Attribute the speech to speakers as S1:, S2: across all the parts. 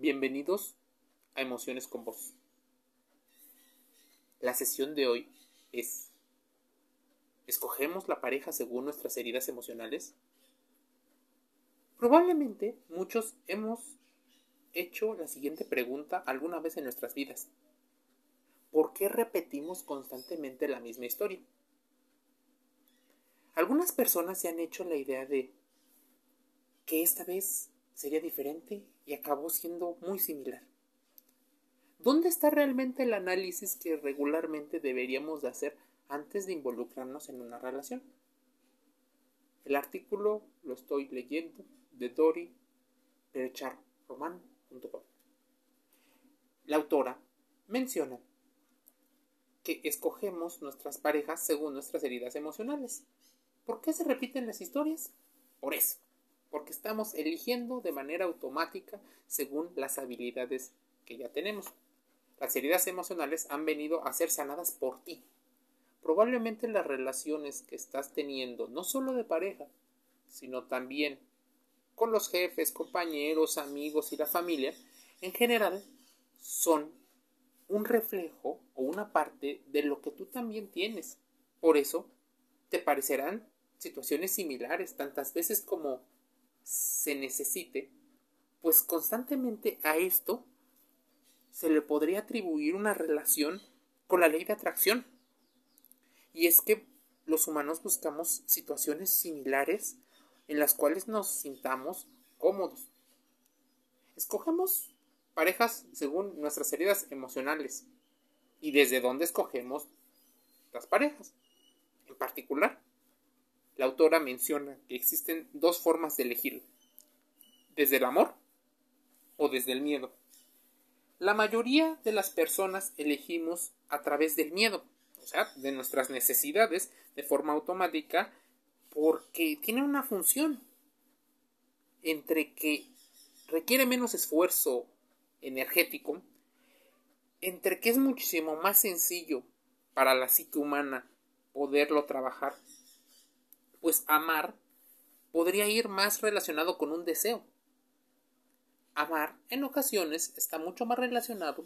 S1: Bienvenidos a Emociones con Vos. La sesión de hoy es ¿Escogemos la pareja según nuestras heridas emocionales? Probablemente muchos hemos hecho la siguiente pregunta alguna vez en nuestras vidas. ¿Por qué repetimos constantemente la misma historia? Algunas personas se han hecho la idea de que esta vez sería diferente y acabó siendo muy similar. ¿Dónde está realmente el análisis que regularmente deberíamos de hacer antes de involucrarnos en una relación? El artículo lo estoy leyendo de Dori Percharroman.com. La autora menciona que escogemos nuestras parejas según nuestras heridas emocionales. ¿Por qué se repiten las historias? Por eso porque estamos eligiendo de manera automática según las habilidades que ya tenemos. Las heridas emocionales han venido a ser sanadas por ti. Probablemente las relaciones que estás teniendo, no solo de pareja, sino también con los jefes, compañeros, amigos y la familia, en general son un reflejo o una parte de lo que tú también tienes. Por eso te parecerán situaciones similares tantas veces como se necesite, pues constantemente a esto se le podría atribuir una relación con la ley de atracción. Y es que los humanos buscamos situaciones similares en las cuales nos sintamos cómodos. Escogemos parejas según nuestras heridas emocionales y desde dónde escogemos las parejas. En particular, la autora menciona que existen dos formas de elegir, desde el amor o desde el miedo. La mayoría de las personas elegimos a través del miedo, o sea, de nuestras necesidades de forma automática, porque tiene una función entre que requiere menos esfuerzo energético, entre que es muchísimo más sencillo para la psique humana poderlo trabajar pues amar podría ir más relacionado con un deseo. Amar en ocasiones está mucho más relacionado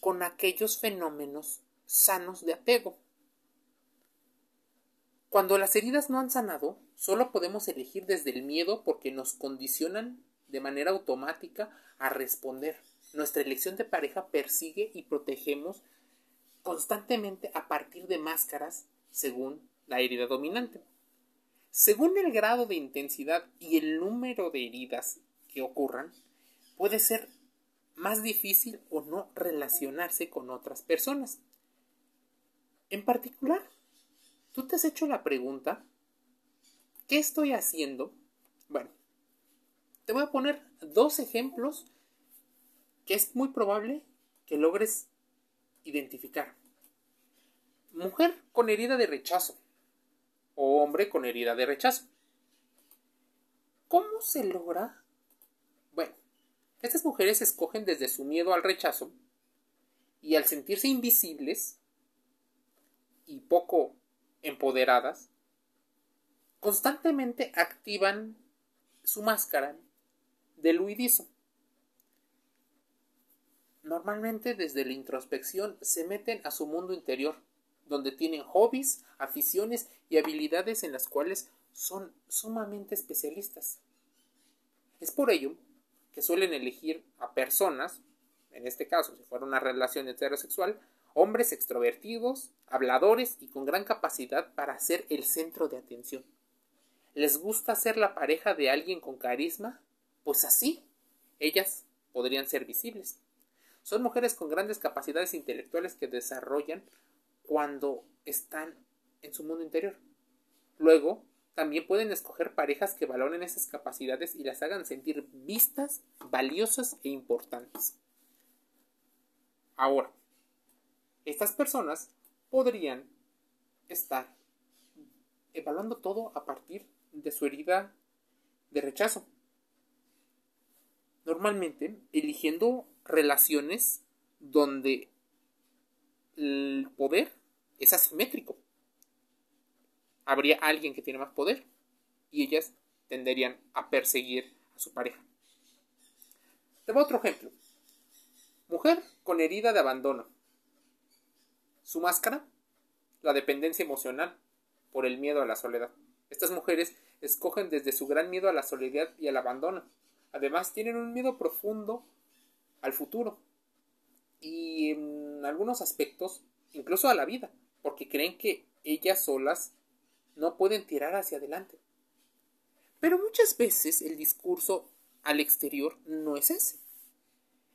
S1: con aquellos fenómenos sanos de apego. Cuando las heridas no han sanado, solo podemos elegir desde el miedo porque nos condicionan de manera automática a responder. Nuestra elección de pareja persigue y protegemos constantemente a partir de máscaras según la herida dominante. Según el grado de intensidad y el número de heridas que ocurran, puede ser más difícil o no relacionarse con otras personas. En particular, ¿tú te has hecho la pregunta, ¿qué estoy haciendo? Bueno, te voy a poner dos ejemplos que es muy probable que logres identificar. Mujer con herida de rechazo hombre con herida de rechazo. ¿Cómo se logra? Bueno, estas mujeres escogen desde su miedo al rechazo y al sentirse invisibles y poco empoderadas, constantemente activan su máscara de huidizo. Normalmente desde la introspección se meten a su mundo interior donde tienen hobbies, aficiones y habilidades en las cuales son sumamente especialistas. Es por ello que suelen elegir a personas, en este caso si fuera una relación heterosexual, hombres extrovertidos, habladores y con gran capacidad para ser el centro de atención. ¿Les gusta ser la pareja de alguien con carisma? Pues así, ellas podrían ser visibles. Son mujeres con grandes capacidades intelectuales que desarrollan cuando están en su mundo interior. Luego, también pueden escoger parejas que valoren esas capacidades y las hagan sentir vistas, valiosas e importantes. Ahora, estas personas podrían estar evaluando todo a partir de su herida de rechazo. Normalmente eligiendo relaciones donde el poder es asimétrico. Habría alguien que tiene más poder y ellas tenderían a perseguir a su pareja. Te voy a otro ejemplo. Mujer con herida de abandono. Su máscara, la dependencia emocional por el miedo a la soledad. Estas mujeres escogen desde su gran miedo a la soledad y al abandono. Además, tienen un miedo profundo al futuro y en algunos aspectos incluso a la vida, porque creen que ellas solas no pueden tirar hacia adelante. Pero muchas veces el discurso al exterior no es ese.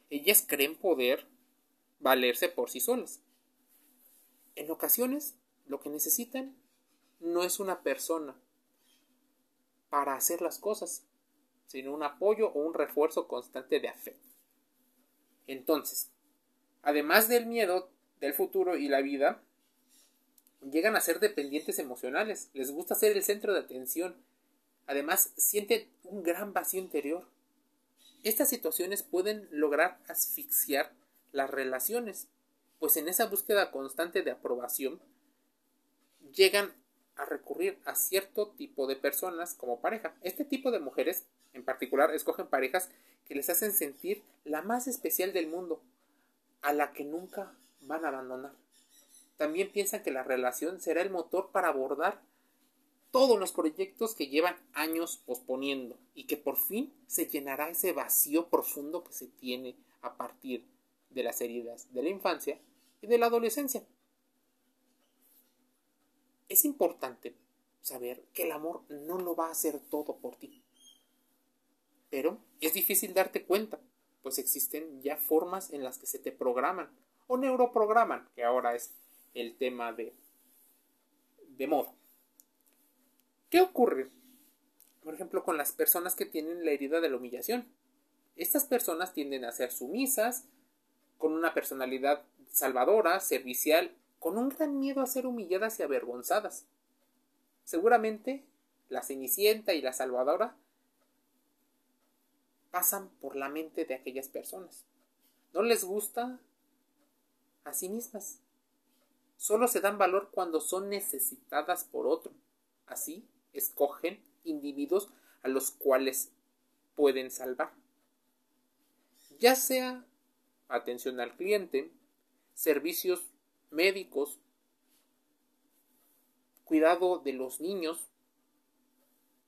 S1: Ellas creen poder valerse por sí solas. En ocasiones lo que necesitan no es una persona para hacer las cosas, sino un apoyo o un refuerzo constante de afecto. Entonces, además del miedo del futuro y la vida, llegan a ser dependientes emocionales, les gusta ser el centro de atención, además sienten un gran vacío interior. Estas situaciones pueden lograr asfixiar las relaciones, pues en esa búsqueda constante de aprobación llegan a recurrir a cierto tipo de personas como pareja. Este tipo de mujeres, en particular, escogen parejas que les hacen sentir la más especial del mundo, a la que nunca van a abandonar. También piensan que la relación será el motor para abordar todos los proyectos que llevan años posponiendo y que por fin se llenará ese vacío profundo que se tiene a partir de las heridas de la infancia y de la adolescencia. Es importante saber que el amor no lo va a hacer todo por ti. Pero es difícil darte cuenta, pues existen ya formas en las que se te programan o neuroprograman, que ahora es el tema de, de moda. ¿Qué ocurre? Por ejemplo, con las personas que tienen la herida de la humillación. Estas personas tienden a ser sumisas, con una personalidad salvadora, servicial, con un gran miedo a ser humilladas y avergonzadas. Seguramente la Cenicienta y la Salvadora pasan por la mente de aquellas personas. No les gusta a sí mismas. Solo se dan valor cuando son necesitadas por otro. Así escogen individuos a los cuales pueden salvar. Ya sea atención al cliente, servicios médicos, cuidado de los niños,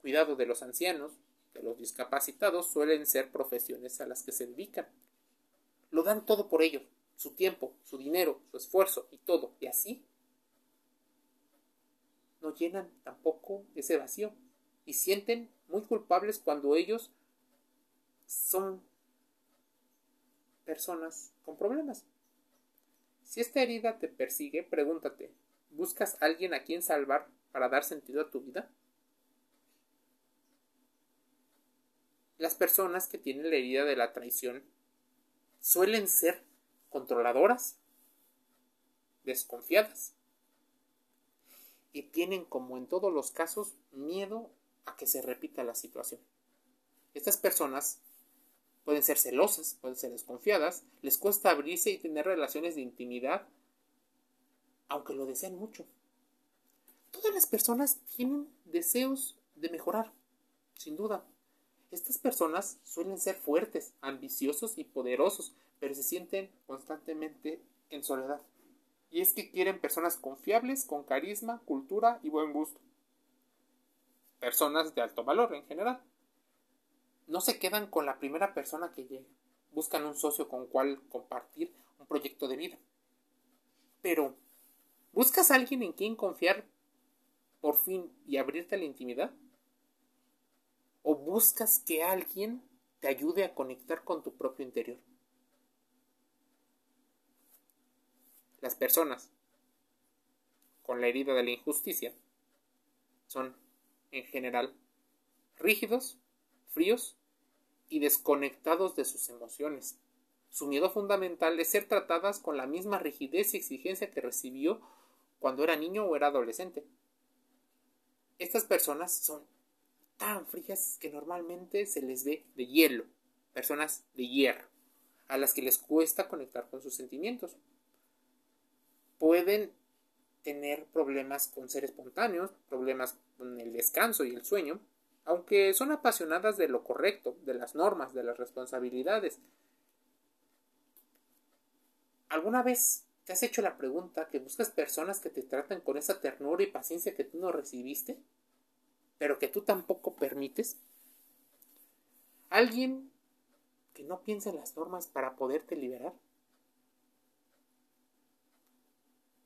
S1: cuidado de los ancianos, los discapacitados, suelen ser profesiones a las que se dedican. Lo dan todo por ellos, su tiempo, su dinero, su esfuerzo y todo. Y así no llenan tampoco ese vacío y sienten muy culpables cuando ellos son personas con problemas. Si esta herida te persigue, pregúntate, ¿buscas a alguien a quien salvar para dar sentido a tu vida? Las personas que tienen la herida de la traición suelen ser controladoras, desconfiadas y tienen, como en todos los casos, miedo a que se repita la situación. Estas personas pueden ser celosas, pueden ser desconfiadas, les cuesta abrirse y tener relaciones de intimidad, aunque lo deseen mucho. Todas las personas tienen deseos de mejorar, sin duda. Estas personas suelen ser fuertes, ambiciosos y poderosos, pero se sienten constantemente en soledad. Y es que quieren personas confiables, con carisma, cultura y buen gusto. Personas de alto valor en general. No se quedan con la primera persona que llega. Buscan un socio con cual compartir un proyecto de vida. Pero, ¿buscas a alguien en quien confiar por fin y abrirte a la intimidad? ¿O buscas que alguien te ayude a conectar con tu propio interior? Las personas con la herida de la injusticia son, en general, rígidos, fríos y desconectados de sus emociones. Su miedo fundamental es ser tratadas con la misma rigidez y exigencia que recibió cuando era niño o era adolescente. Estas personas son tan frías que normalmente se les ve de hielo, personas de hierro, a las que les cuesta conectar con sus sentimientos pueden tener problemas con ser espontáneos, problemas con el descanso y el sueño, aunque son apasionadas de lo correcto, de las normas, de las responsabilidades. ¿Alguna vez te has hecho la pregunta que buscas personas que te traten con esa ternura y paciencia que tú no recibiste, pero que tú tampoco permites? ¿Alguien que no piensa en las normas para poderte liberar?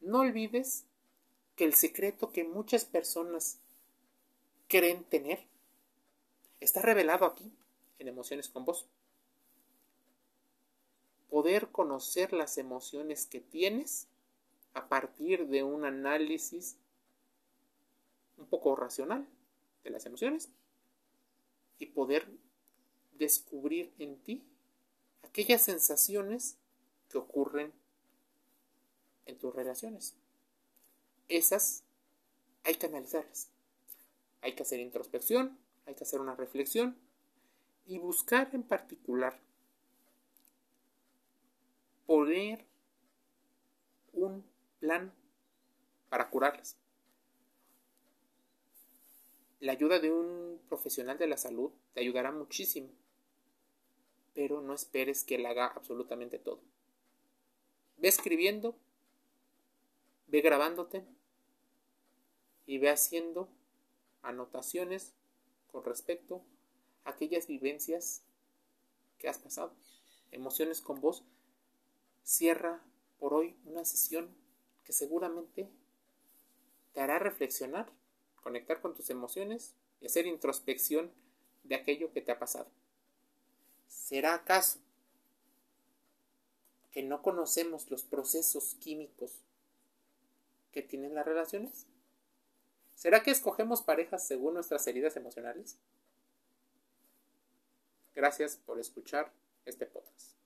S1: No olvides que el secreto que muchas personas creen tener está revelado aquí, en Emociones con Vos. Poder conocer las emociones que tienes a partir de un análisis un poco racional de las emociones y poder descubrir en ti aquellas sensaciones que ocurren en tus relaciones. Esas hay que analizarlas. Hay que hacer introspección, hay que hacer una reflexión y buscar en particular poner un plan para curarlas. La ayuda de un profesional de la salud te ayudará muchísimo, pero no esperes que él haga absolutamente todo. Ve escribiendo Ve grabándote y ve haciendo anotaciones con respecto a aquellas vivencias que has pasado. Emociones con vos. Cierra por hoy una sesión que seguramente te hará reflexionar, conectar con tus emociones y hacer introspección de aquello que te ha pasado. ¿Será acaso que no conocemos los procesos químicos que tienen las relaciones? ¿Será que escogemos parejas según nuestras heridas emocionales? Gracias por escuchar este podcast.